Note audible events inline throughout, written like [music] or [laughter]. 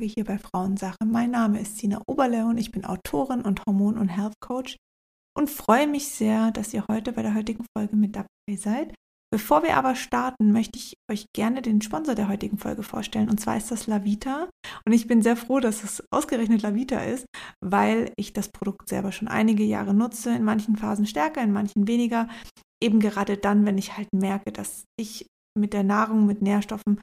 Podcast-Folge hier bei Frauensache. Mein Name ist Sina Oberle und ich bin Autorin und Hormon- und Health Coach und freue mich sehr, dass ihr heute bei der heutigen Folge mit dabei seid. Bevor wir aber starten, möchte ich euch gerne den Sponsor der heutigen Folge vorstellen. Und zwar ist das Lavita. Und ich bin sehr froh, dass es ausgerechnet Lavita ist, weil ich das Produkt selber schon einige Jahre nutze. In manchen Phasen stärker, in manchen weniger. Eben gerade dann, wenn ich halt merke, dass ich mit der Nahrung, mit Nährstoffen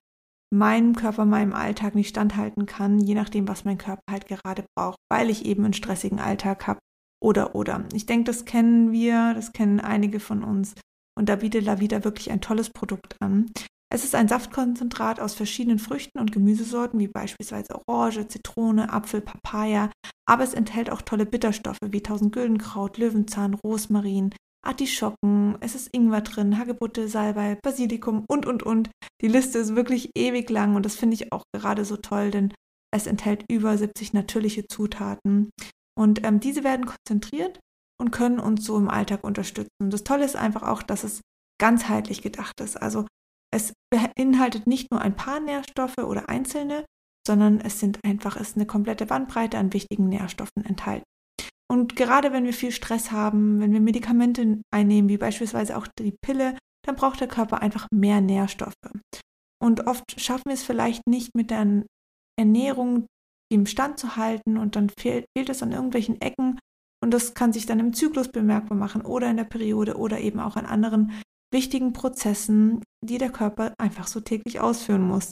meinem Körper, meinem Alltag nicht standhalten kann, je nachdem, was mein Körper halt gerade braucht, weil ich eben einen stressigen Alltag habe oder oder. Ich denke, das kennen wir, das kennen einige von uns und da bietet Lavida wirklich ein tolles Produkt an. Es ist ein Saftkonzentrat aus verschiedenen Früchten und Gemüsesorten, wie beispielsweise Orange, Zitrone, Apfel, Papaya, aber es enthält auch tolle Bitterstoffe wie Tausendgüldenkraut, Löwenzahn, Rosmarin, Artischocken, es ist Ingwer drin, Hagebutte, Salbei, Basilikum und, und, und. Die Liste ist wirklich ewig lang und das finde ich auch gerade so toll, denn es enthält über 70 natürliche Zutaten. Und ähm, diese werden konzentriert und können uns so im Alltag unterstützen. Das Tolle ist einfach auch, dass es ganzheitlich gedacht ist. Also es beinhaltet nicht nur ein paar Nährstoffe oder einzelne, sondern es sind einfach, es ist eine komplette Bandbreite an wichtigen Nährstoffen enthalten. Und gerade wenn wir viel Stress haben, wenn wir Medikamente einnehmen, wie beispielsweise auch die Pille, dann braucht der Körper einfach mehr Nährstoffe. Und oft schaffen wir es vielleicht nicht mit der Ernährung, im Stand zu halten und dann fehlt, fehlt es an irgendwelchen Ecken und das kann sich dann im Zyklus bemerkbar machen oder in der Periode oder eben auch an anderen wichtigen Prozessen, die der Körper einfach so täglich ausführen muss.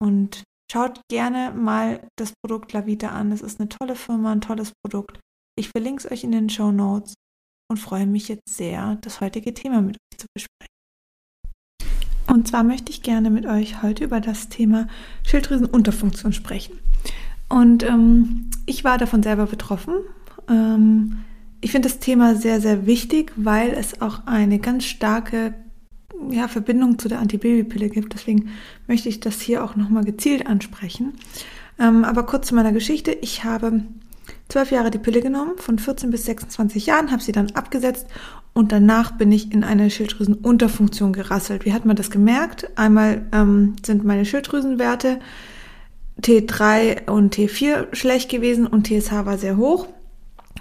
Und schaut gerne mal das Produkt Lavita an. Es ist eine tolle Firma, ein tolles Produkt. Ich verlinke es euch in den Show Notes und freue mich jetzt sehr, das heutige Thema mit euch zu besprechen. Und zwar möchte ich gerne mit euch heute über das Thema Schilddrüsenunterfunktion sprechen. Und ähm, ich war davon selber betroffen. Ähm, ich finde das Thema sehr, sehr wichtig, weil es auch eine ganz starke ja, Verbindung zu der Antibabypille gibt. Deswegen möchte ich das hier auch nochmal gezielt ansprechen. Ähm, aber kurz zu meiner Geschichte. Ich habe zwölf Jahre die Pille genommen, von 14 bis 26 Jahren, habe sie dann abgesetzt und danach bin ich in eine Schilddrüsenunterfunktion gerasselt. Wie hat man das gemerkt? Einmal ähm, sind meine Schilddrüsenwerte T3 und T4 schlecht gewesen und TSH war sehr hoch.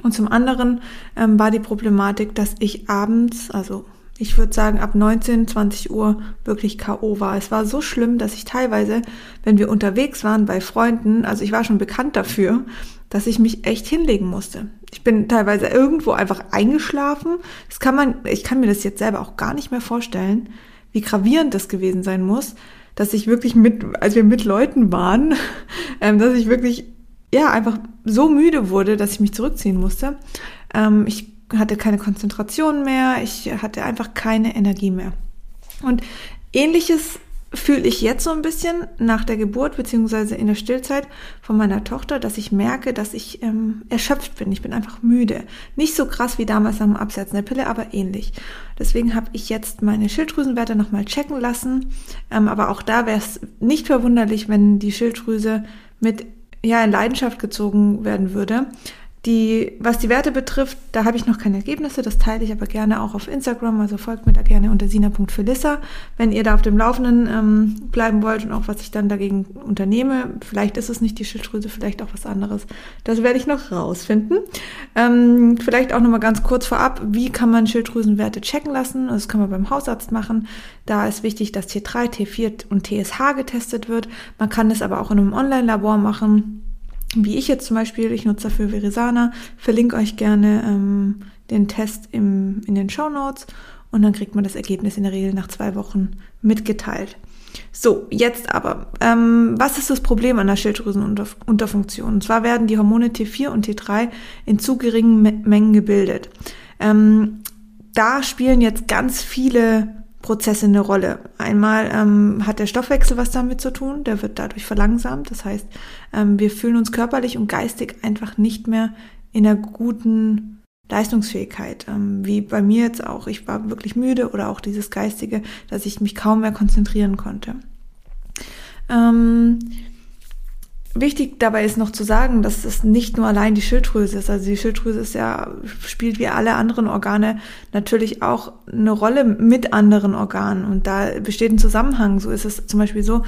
Und zum anderen ähm, war die Problematik, dass ich abends, also ich würde sagen ab 19, 20 Uhr wirklich KO war. Es war so schlimm, dass ich teilweise, wenn wir unterwegs waren bei Freunden, also ich war schon bekannt dafür, dass ich mich echt hinlegen musste. Ich bin teilweise irgendwo einfach eingeschlafen. Das kann man, ich kann mir das jetzt selber auch gar nicht mehr vorstellen, wie gravierend das gewesen sein muss, dass ich wirklich mit, als wir mit Leuten waren, [laughs] ähm, dass ich wirklich, ja, einfach so müde wurde, dass ich mich zurückziehen musste. Ähm, ich hatte keine Konzentration mehr, ich hatte einfach keine Energie mehr. Und ähnliches fühle ich jetzt so ein bisschen nach der Geburt beziehungsweise in der Stillzeit von meiner Tochter, dass ich merke, dass ich ähm, erschöpft bin. Ich bin einfach müde. Nicht so krass wie damals am Absetzen der Pille, aber ähnlich. Deswegen habe ich jetzt meine Schilddrüsenwerte nochmal checken lassen. Ähm, aber auch da wäre es nicht verwunderlich, wenn die Schilddrüse mit ja in Leidenschaft gezogen werden würde. Die, was die Werte betrifft, da habe ich noch keine Ergebnisse, das teile ich aber gerne auch auf Instagram, also folgt mir da gerne unter sina.felissa, wenn ihr da auf dem Laufenden ähm, bleiben wollt und auch was ich dann dagegen unternehme. Vielleicht ist es nicht die Schilddrüse, vielleicht auch was anderes. Das werde ich noch rausfinden. Ähm, vielleicht auch nochmal ganz kurz vorab, wie kann man Schilddrüsenwerte checken lassen? Das kann man beim Hausarzt machen. Da ist wichtig, dass T3, T4 und TSH getestet wird. Man kann es aber auch in einem Online-Labor machen wie ich jetzt zum Beispiel, ich nutze dafür Verisana, verlinke euch gerne ähm, den Test im, in den Show Notes und dann kriegt man das Ergebnis in der Regel nach zwei Wochen mitgeteilt. So, jetzt aber, ähm, was ist das Problem an der Schilddrüsenunterfunktion? Und zwar werden die Hormone T4 und T3 in zu geringen Mengen gebildet. Ähm, da spielen jetzt ganz viele Prozesse eine Rolle. Einmal ähm, hat der Stoffwechsel was damit zu tun, der wird dadurch verlangsamt. Das heißt, ähm, wir fühlen uns körperlich und geistig einfach nicht mehr in einer guten Leistungsfähigkeit. Ähm, wie bei mir jetzt auch. Ich war wirklich müde oder auch dieses Geistige, dass ich mich kaum mehr konzentrieren konnte. Ähm, Wichtig dabei ist noch zu sagen, dass es nicht nur allein die Schilddrüse ist. Also die Schilddrüse ist ja, spielt wie alle anderen Organe natürlich auch eine Rolle mit anderen Organen. Und da besteht ein Zusammenhang. So ist es zum Beispiel so,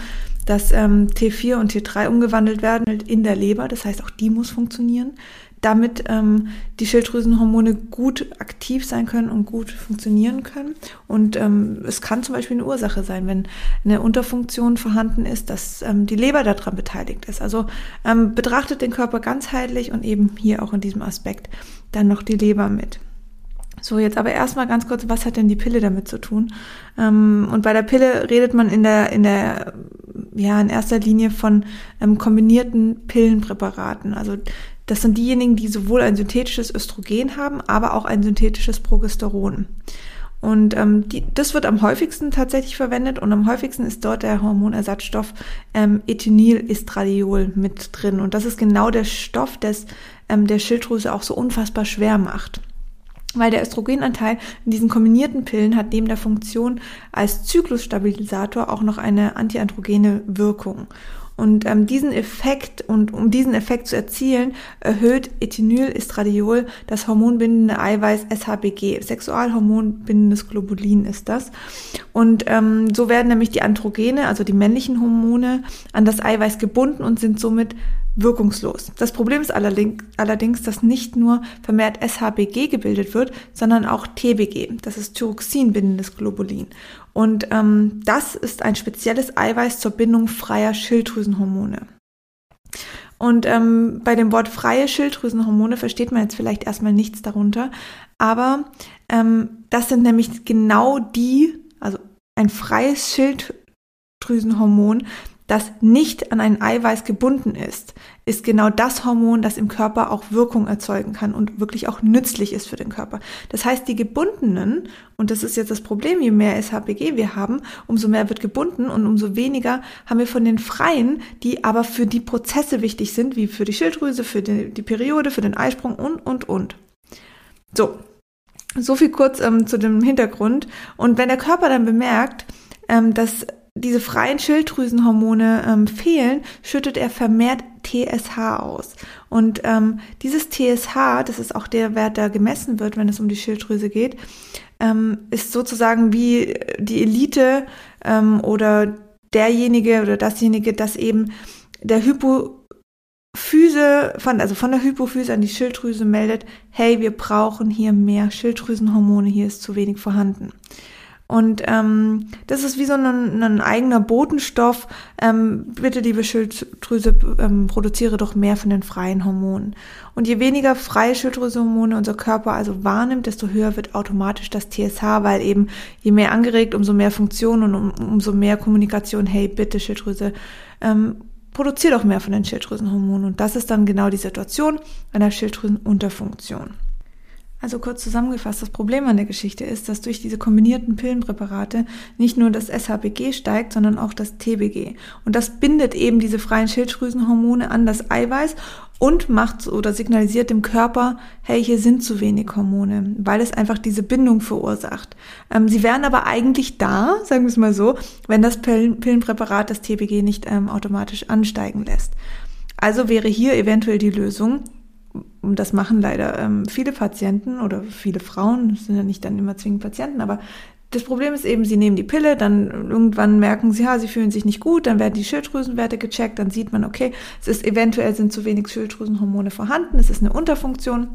dass ähm, T4 und T3 umgewandelt werden in der Leber. Das heißt, auch die muss funktionieren damit ähm, die Schilddrüsenhormone gut aktiv sein können und gut funktionieren können. Und ähm, es kann zum Beispiel eine Ursache sein, wenn eine Unterfunktion vorhanden ist, dass ähm, die Leber daran beteiligt ist. Also ähm, betrachtet den Körper ganzheitlich und eben hier auch in diesem Aspekt dann noch die Leber mit. So, jetzt aber erstmal ganz kurz, was hat denn die Pille damit zu tun? Ähm, und bei der Pille redet man in der, in der, ja, in erster Linie von ähm, kombinierten Pillenpräparaten. Also das sind diejenigen, die sowohl ein synthetisches Östrogen haben, aber auch ein synthetisches Progesteron. Und ähm, die, das wird am häufigsten tatsächlich verwendet und am häufigsten ist dort der Hormonersatzstoff ähm, Ethinylestradiol mit drin. Und das ist genau der Stoff, des, ähm, der Schilddrüse auch so unfassbar schwer macht. Weil der Östrogenanteil in diesen kombinierten Pillen hat neben der Funktion als Zyklusstabilisator auch noch eine antiandrogene Wirkung. Und ähm, diesen Effekt und um diesen Effekt zu erzielen, erhöht Ethinylestradiol das hormonbindende Eiweiß SHBG. Sexualhormonbindendes Globulin ist das. Und ähm, so werden nämlich die Androgene, also die männlichen Hormone, an das Eiweiß gebunden und sind somit wirkungslos. Das Problem ist allerdings, dass nicht nur vermehrt SHBG gebildet wird, sondern auch TBG. Das ist Thyroxin-bindendes Globulin. Und ähm, das ist ein spezielles Eiweiß zur Bindung freier Schilddrüsenhormone. Und ähm, bei dem Wort freie Schilddrüsenhormone versteht man jetzt vielleicht erstmal nichts darunter, aber ähm, das sind nämlich genau die, also ein freies Schilddrüsenhormon, das nicht an ein Eiweiß gebunden ist, ist genau das Hormon, das im Körper auch Wirkung erzeugen kann und wirklich auch nützlich ist für den Körper. Das heißt, die gebundenen, und das ist jetzt das Problem, je mehr SHBG wir haben, umso mehr wird gebunden und umso weniger haben wir von den freien, die aber für die Prozesse wichtig sind, wie für die Schilddrüse, für die, die Periode, für den Eisprung und, und, und. So. So viel kurz ähm, zu dem Hintergrund. Und wenn der Körper dann bemerkt, ähm, dass diese freien Schilddrüsenhormone ähm, fehlen, schüttet er vermehrt TSH aus. Und ähm, dieses TSH, das ist auch der Wert, der gemessen wird, wenn es um die Schilddrüse geht, ähm, ist sozusagen wie die Elite ähm, oder derjenige oder dasjenige, das eben der Hypophyse von, also von der Hypophyse an die Schilddrüse meldet, hey, wir brauchen hier mehr Schilddrüsenhormone, hier ist zu wenig vorhanden. Und ähm, das ist wie so ein, ein eigener Botenstoff. Ähm, bitte, liebe Schilddrüse, ähm, produziere doch mehr von den freien Hormonen. Und je weniger freie Schilddrüsehormone unser Körper also wahrnimmt, desto höher wird automatisch das TSH, weil eben je mehr angeregt, umso mehr Funktion und um, umso mehr Kommunikation. Hey, bitte Schilddrüse, ähm, produziere doch mehr von den Schilddrüsenhormonen. Und das ist dann genau die Situation einer Schilddrüsenunterfunktion. Also kurz zusammengefasst, das Problem an der Geschichte ist, dass durch diese kombinierten Pillenpräparate nicht nur das SHBG steigt, sondern auch das TBG. Und das bindet eben diese freien Schilddrüsenhormone an das Eiweiß und macht oder signalisiert dem Körper, hey, hier sind zu wenig Hormone, weil es einfach diese Bindung verursacht. Ähm, sie wären aber eigentlich da, sagen wir es mal so, wenn das Pillenpräparat das TBG nicht ähm, automatisch ansteigen lässt. Also wäre hier eventuell die Lösung, und das machen leider ähm, viele Patienten oder viele Frauen, sind ja nicht dann immer zwingend Patienten, aber das Problem ist eben, sie nehmen die Pille, dann irgendwann merken sie, ja, sie fühlen sich nicht gut, dann werden die Schilddrüsenwerte gecheckt, dann sieht man, okay, es ist eventuell sind zu wenig Schilddrüsenhormone vorhanden, es ist eine Unterfunktion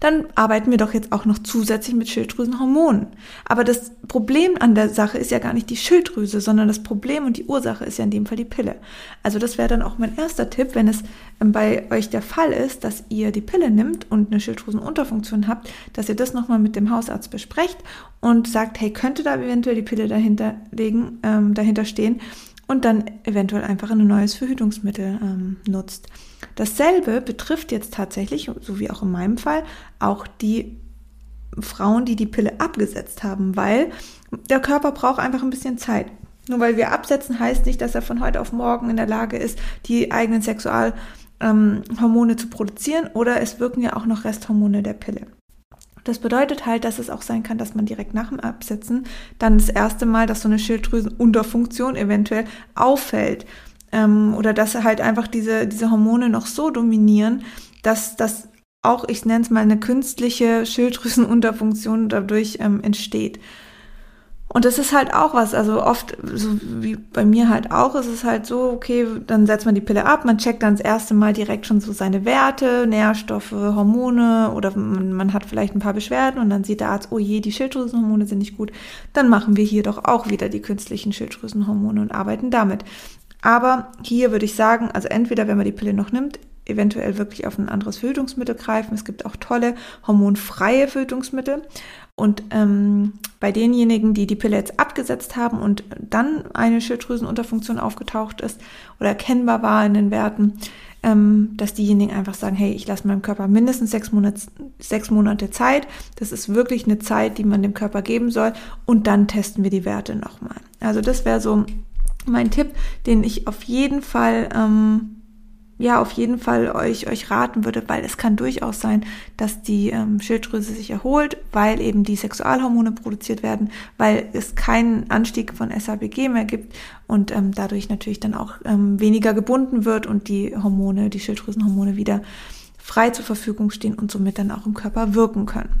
dann arbeiten wir doch jetzt auch noch zusätzlich mit Schilddrüsenhormonen. Aber das Problem an der Sache ist ja gar nicht die Schilddrüse, sondern das Problem und die Ursache ist ja in dem Fall die Pille. Also das wäre dann auch mein erster Tipp, wenn es ähm, bei euch der Fall ist, dass ihr die Pille nimmt und eine Schilddrüsenunterfunktion habt, dass ihr das nochmal mit dem Hausarzt besprecht und sagt, hey, könnte da eventuell die Pille dahinter legen, ähm, dahinter stehen und dann eventuell einfach ein neues Verhütungsmittel ähm, nutzt. Dasselbe betrifft jetzt tatsächlich, so wie auch in meinem Fall, auch die Frauen, die die Pille abgesetzt haben, weil der Körper braucht einfach ein bisschen Zeit. Nur weil wir absetzen, heißt nicht, dass er von heute auf morgen in der Lage ist, die eigenen Sexualhormone ähm, zu produzieren oder es wirken ja auch noch Resthormone der Pille. Das bedeutet halt, dass es auch sein kann, dass man direkt nach dem Absetzen dann das erste Mal, dass so eine Schilddrüsenunterfunktion eventuell auffällt. ähm, oder dass halt einfach diese, diese Hormone noch so dominieren, dass das auch, ich nenne es mal, eine künstliche Schilddrüsenunterfunktion dadurch ähm, entsteht. Und das ist halt auch was, also oft, so wie bei mir halt auch, ist es halt so, okay, dann setzt man die Pille ab, man checkt dann das erste Mal direkt schon so seine Werte, Nährstoffe, Hormone oder man, man hat vielleicht ein paar Beschwerden und dann sieht der Arzt, oh je, die Schilddrüsenhormone sind nicht gut. Dann machen wir hier doch auch wieder die künstlichen Schilddrüsenhormone und arbeiten damit. Aber hier würde ich sagen, also entweder wenn man die Pille noch nimmt, eventuell wirklich auf ein anderes Verhütungsmittel greifen. Es gibt auch tolle hormonfreie Verhütungsmittel. Und ähm, bei denjenigen, die die Pille jetzt abgesetzt haben und dann eine Schilddrüsenunterfunktion aufgetaucht ist oder erkennbar war in den Werten, ähm, dass diejenigen einfach sagen, hey, ich lasse meinem Körper mindestens sechs Monate, sechs Monate Zeit. Das ist wirklich eine Zeit, die man dem Körper geben soll. Und dann testen wir die Werte nochmal. Also das wäre so mein Tipp, den ich auf jeden Fall ähm, ja auf jeden Fall euch, euch raten würde, weil es kann durchaus sein, dass die ähm, Schilddrüse sich erholt, weil eben die Sexualhormone produziert werden, weil es keinen Anstieg von SABG mehr gibt und ähm, dadurch natürlich dann auch ähm, weniger gebunden wird und die Hormone, die Schilddrüsenhormone wieder frei zur Verfügung stehen und somit dann auch im Körper wirken können.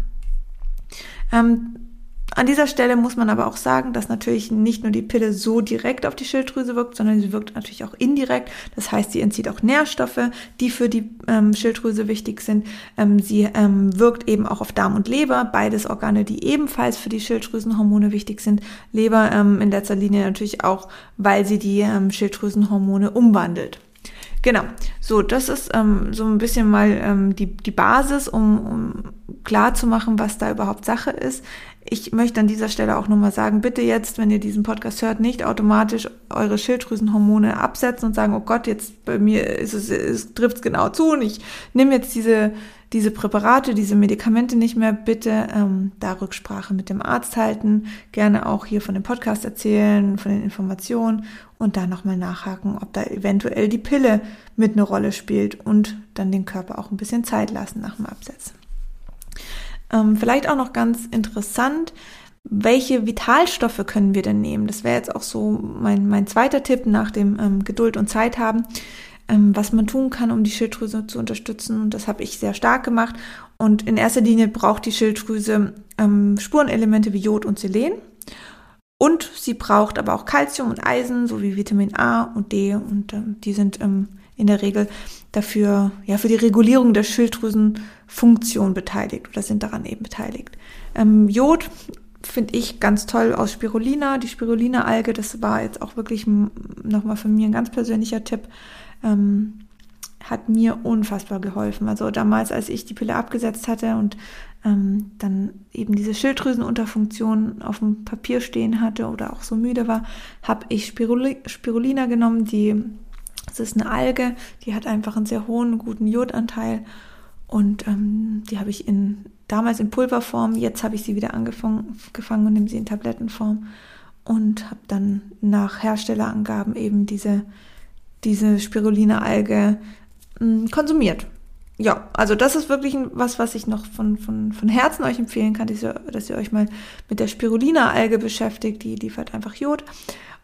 Ähm, an dieser Stelle muss man aber auch sagen, dass natürlich nicht nur die Pille so direkt auf die Schilddrüse wirkt, sondern sie wirkt natürlich auch indirekt. Das heißt, sie entzieht auch Nährstoffe, die für die ähm, Schilddrüse wichtig sind. Ähm, sie ähm, wirkt eben auch auf Darm und Leber, beides Organe, die ebenfalls für die Schilddrüsenhormone wichtig sind. Leber ähm, in letzter Linie natürlich auch, weil sie die ähm, Schilddrüsenhormone umwandelt. Genau, so, das ist ähm, so ein bisschen mal ähm, die, die Basis, um, um klar zu machen, was da überhaupt Sache ist. Ich möchte an dieser Stelle auch nochmal sagen, bitte jetzt, wenn ihr diesen Podcast hört, nicht automatisch eure Schilddrüsenhormone absetzen und sagen, oh Gott, jetzt bei mir ist es, es trifft es genau zu und ich nehme jetzt diese, diese Präparate, diese Medikamente nicht mehr. Bitte ähm, da Rücksprache mit dem Arzt halten, gerne auch hier von dem Podcast erzählen, von den Informationen und da nochmal nachhaken, ob da eventuell die Pille mit eine Rolle spielt und dann den Körper auch ein bisschen Zeit lassen nach dem Absetzen. Ähm, vielleicht auch noch ganz interessant, welche Vitalstoffe können wir denn nehmen? Das wäre jetzt auch so mein, mein zweiter Tipp nach dem ähm, Geduld und Zeit haben, ähm, was man tun kann, um die Schilddrüse zu unterstützen. Und das habe ich sehr stark gemacht. Und in erster Linie braucht die Schilddrüse ähm, Spurenelemente wie Jod und Selen. Und sie braucht aber auch Kalzium und Eisen sowie Vitamin A und D. Und ähm, die sind ähm, in der Regel dafür, ja, für die Regulierung der Schilddrüsenfunktion beteiligt oder sind daran eben beteiligt. Ähm, Jod finde ich ganz toll aus Spirulina. Die Spirulina-Alge, das war jetzt auch wirklich nochmal von mir ein ganz persönlicher Tipp. Ähm, hat mir unfassbar geholfen. Also damals, als ich die Pille abgesetzt hatte und ähm, dann eben diese Schilddrüsenunterfunktion auf dem Papier stehen hatte oder auch so müde war, habe ich Spiruli Spirulina genommen, die das ist eine Alge, die hat einfach einen sehr hohen, guten Jodanteil. Und ähm, die habe ich in, damals in Pulverform, jetzt habe ich sie wieder angefangen gefangen und nehme sie in Tablettenform und habe dann nach Herstellerangaben eben diese, diese Spirulina-Alge hm, konsumiert. Ja, also das ist wirklich was, was ich noch von, von, von Herzen euch empfehlen kann, dass ihr, dass ihr euch mal mit der Spirulina-Alge beschäftigt. Die liefert einfach Jod.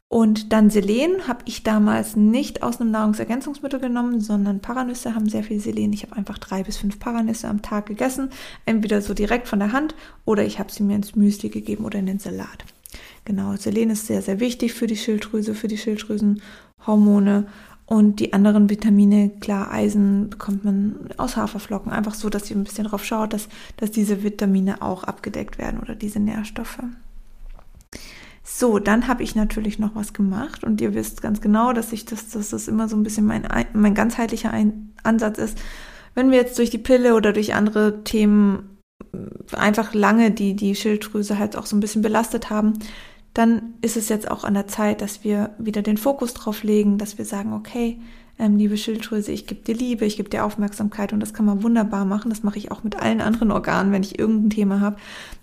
Und dann Selen habe ich damals nicht aus einem Nahrungsergänzungsmittel genommen, sondern Paranüsse haben sehr viel Selen. Ich habe einfach drei bis fünf Paranüsse am Tag gegessen, entweder so direkt von der Hand oder ich habe sie mir ins Müsli gegeben oder in den Salat. Genau, Selen ist sehr, sehr wichtig für die Schilddrüse, für die Schilddrüsenhormone. Und die anderen Vitamine, klar, Eisen bekommt man aus Haferflocken. Einfach so, dass ihr ein bisschen drauf schaut, dass, dass diese Vitamine auch abgedeckt werden oder diese Nährstoffe. So, dann habe ich natürlich noch was gemacht und ihr wisst ganz genau, dass ich das, dass das immer so ein bisschen mein, mein ganzheitlicher ein Ansatz ist. Wenn wir jetzt durch die Pille oder durch andere Themen äh, einfach lange die, die Schilddrüse halt auch so ein bisschen belastet haben, dann ist es jetzt auch an der Zeit, dass wir wieder den Fokus drauf legen, dass wir sagen, okay, ähm, liebe Schilddrüse, ich gebe dir Liebe, ich gebe dir Aufmerksamkeit und das kann man wunderbar machen. Das mache ich auch mit allen anderen Organen, wenn ich irgendein Thema habe,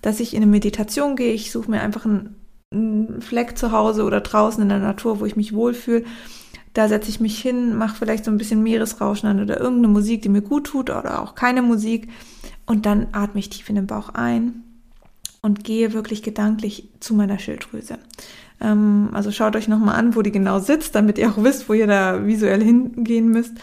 dass ich in eine Meditation gehe, ich suche mir einfach ein einen Fleck zu Hause oder draußen in der Natur, wo ich mich wohlfühle. Da setze ich mich hin, mache vielleicht so ein bisschen Meeresrauschen an oder irgendeine Musik, die mir gut tut oder auch keine Musik. Und dann atme ich tief in den Bauch ein und gehe wirklich gedanklich zu meiner Schilddrüse. Ähm, also schaut euch nochmal an, wo die genau sitzt, damit ihr auch wisst, wo ihr da visuell hingehen müsst.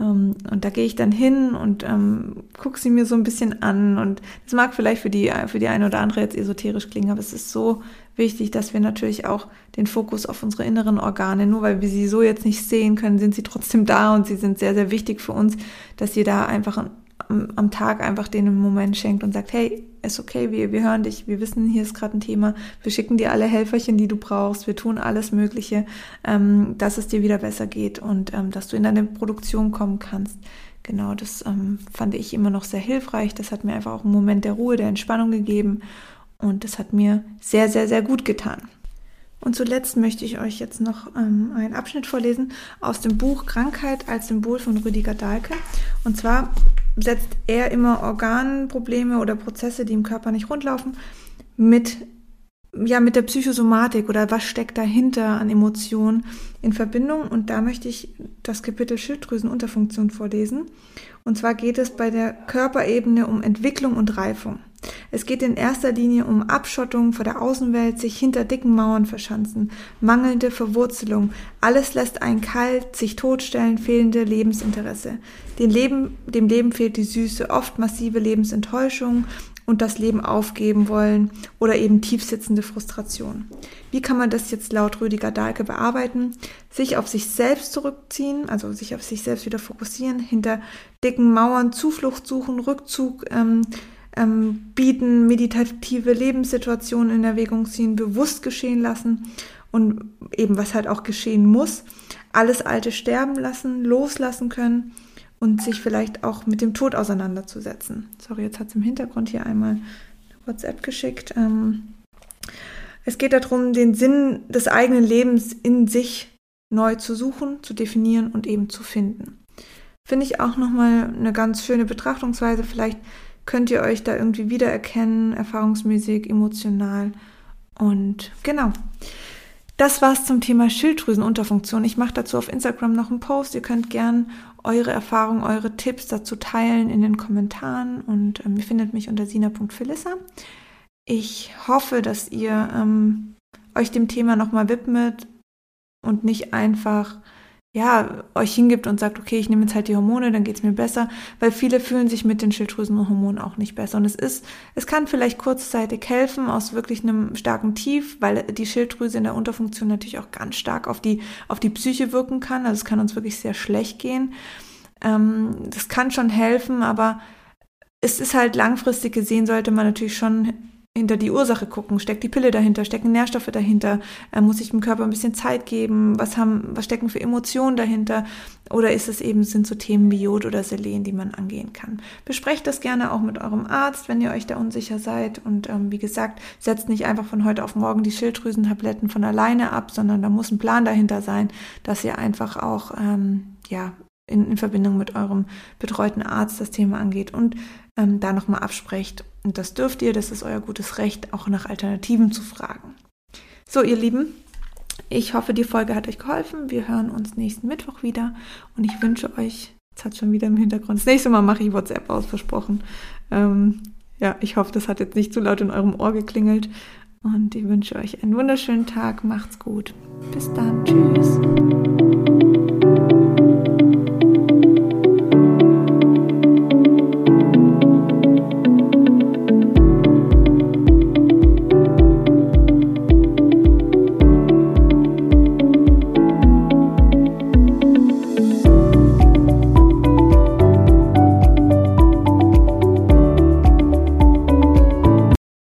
Ähm, und da gehe ich dann hin und ähm, gucke sie mir so ein bisschen an. Und das mag vielleicht für die, für die eine oder andere jetzt esoterisch klingen, aber es ist so wichtig, dass wir natürlich auch den Fokus auf unsere inneren Organe, nur weil wir sie so jetzt nicht sehen können, sind sie trotzdem da und sie sind sehr, sehr wichtig für uns, dass ihr da einfach am, am Tag einfach den Moment schenkt und sagt, hey, ist okay, wir, wir hören dich, wir wissen, hier ist gerade ein Thema, wir schicken dir alle Helferchen, die du brauchst, wir tun alles Mögliche, ähm, dass es dir wieder besser geht und ähm, dass du in deine Produktion kommen kannst. Genau, das ähm, fand ich immer noch sehr hilfreich. Das hat mir einfach auch einen Moment der Ruhe, der Entspannung gegeben und das hat mir sehr, sehr, sehr gut getan. Und zuletzt möchte ich euch jetzt noch ähm, einen Abschnitt vorlesen aus dem Buch Krankheit als Symbol von Rüdiger Dahlke. Und zwar setzt er immer Organprobleme oder Prozesse, die im Körper nicht rundlaufen, mit, ja, mit der Psychosomatik oder was steckt dahinter an Emotionen in Verbindung. Und da möchte ich das Kapitel Schilddrüsenunterfunktion vorlesen. Und zwar geht es bei der Körperebene um Entwicklung und Reifung. Es geht in erster Linie um Abschottung vor der Außenwelt, sich hinter dicken Mauern verschanzen, mangelnde Verwurzelung, alles lässt einen kalt, sich totstellen, fehlende Lebensinteresse. Dem Leben, dem Leben fehlt die Süße, oft massive Lebensenttäuschung und das Leben aufgeben wollen oder eben tiefsitzende Frustration. Wie kann man das jetzt laut Rüdiger Dahlke bearbeiten? Sich auf sich selbst zurückziehen, also sich auf sich selbst wieder fokussieren, hinter dicken Mauern Zuflucht suchen, Rückzug ähm, ähm, bieten, meditative Lebenssituationen in Erwägung ziehen, bewusst geschehen lassen und eben was halt auch geschehen muss, alles Alte sterben lassen, loslassen können und sich vielleicht auch mit dem Tod auseinanderzusetzen. Sorry, jetzt hat es im Hintergrund hier einmal WhatsApp geschickt. Ähm, es geht darum, den Sinn des eigenen Lebens in sich neu zu suchen, zu definieren und eben zu finden. Finde ich auch nochmal eine ganz schöne Betrachtungsweise. Vielleicht könnt ihr euch da irgendwie wiedererkennen, erfahrungsmäßig, emotional. Und genau. Das war's zum Thema Schilddrüsenunterfunktion. Ich mache dazu auf Instagram noch einen Post. Ihr könnt gern eure Erfahrungen, eure Tipps dazu teilen in den Kommentaren und ähm, ihr findet mich unter sina.philissa. Ich hoffe, dass ihr ähm, euch dem Thema nochmal widmet und nicht einfach ja, euch hingibt und sagt, okay, ich nehme jetzt halt die Hormone, dann geht's mir besser, weil viele fühlen sich mit den Schilddrüsenhormonen auch nicht besser. Und es ist, es kann vielleicht kurzzeitig helfen aus wirklich einem starken Tief, weil die Schilddrüse in der Unterfunktion natürlich auch ganz stark auf die, auf die Psyche wirken kann. Also es kann uns wirklich sehr schlecht gehen. Ähm, das kann schon helfen, aber es ist halt langfristig gesehen, sollte man natürlich schon hinter die Ursache gucken. Steckt die Pille dahinter? Stecken Nährstoffe dahinter? Äh, muss ich dem Körper ein bisschen Zeit geben? Was haben, was stecken für Emotionen dahinter? Oder ist es eben, sind so Themen wie Jod oder Selen, die man angehen kann? Besprecht das gerne auch mit eurem Arzt, wenn ihr euch da unsicher seid. Und ähm, wie gesagt, setzt nicht einfach von heute auf morgen die Schilddrüsentabletten von alleine ab, sondern da muss ein Plan dahinter sein, dass ihr einfach auch, ähm, ja, in, in Verbindung mit eurem betreuten Arzt das Thema angeht und ähm, da nochmal absprecht. Und das dürft ihr, das ist euer gutes Recht, auch nach Alternativen zu fragen. So, ihr Lieben, ich hoffe, die Folge hat euch geholfen. Wir hören uns nächsten Mittwoch wieder und ich wünsche euch, jetzt hat schon wieder im Hintergrund, das nächste Mal mache ich WhatsApp aus, versprochen. Ähm, ja, ich hoffe, das hat jetzt nicht zu laut in eurem Ohr geklingelt. Und ich wünsche euch einen wunderschönen Tag. Macht's gut. Bis dann. Tschüss.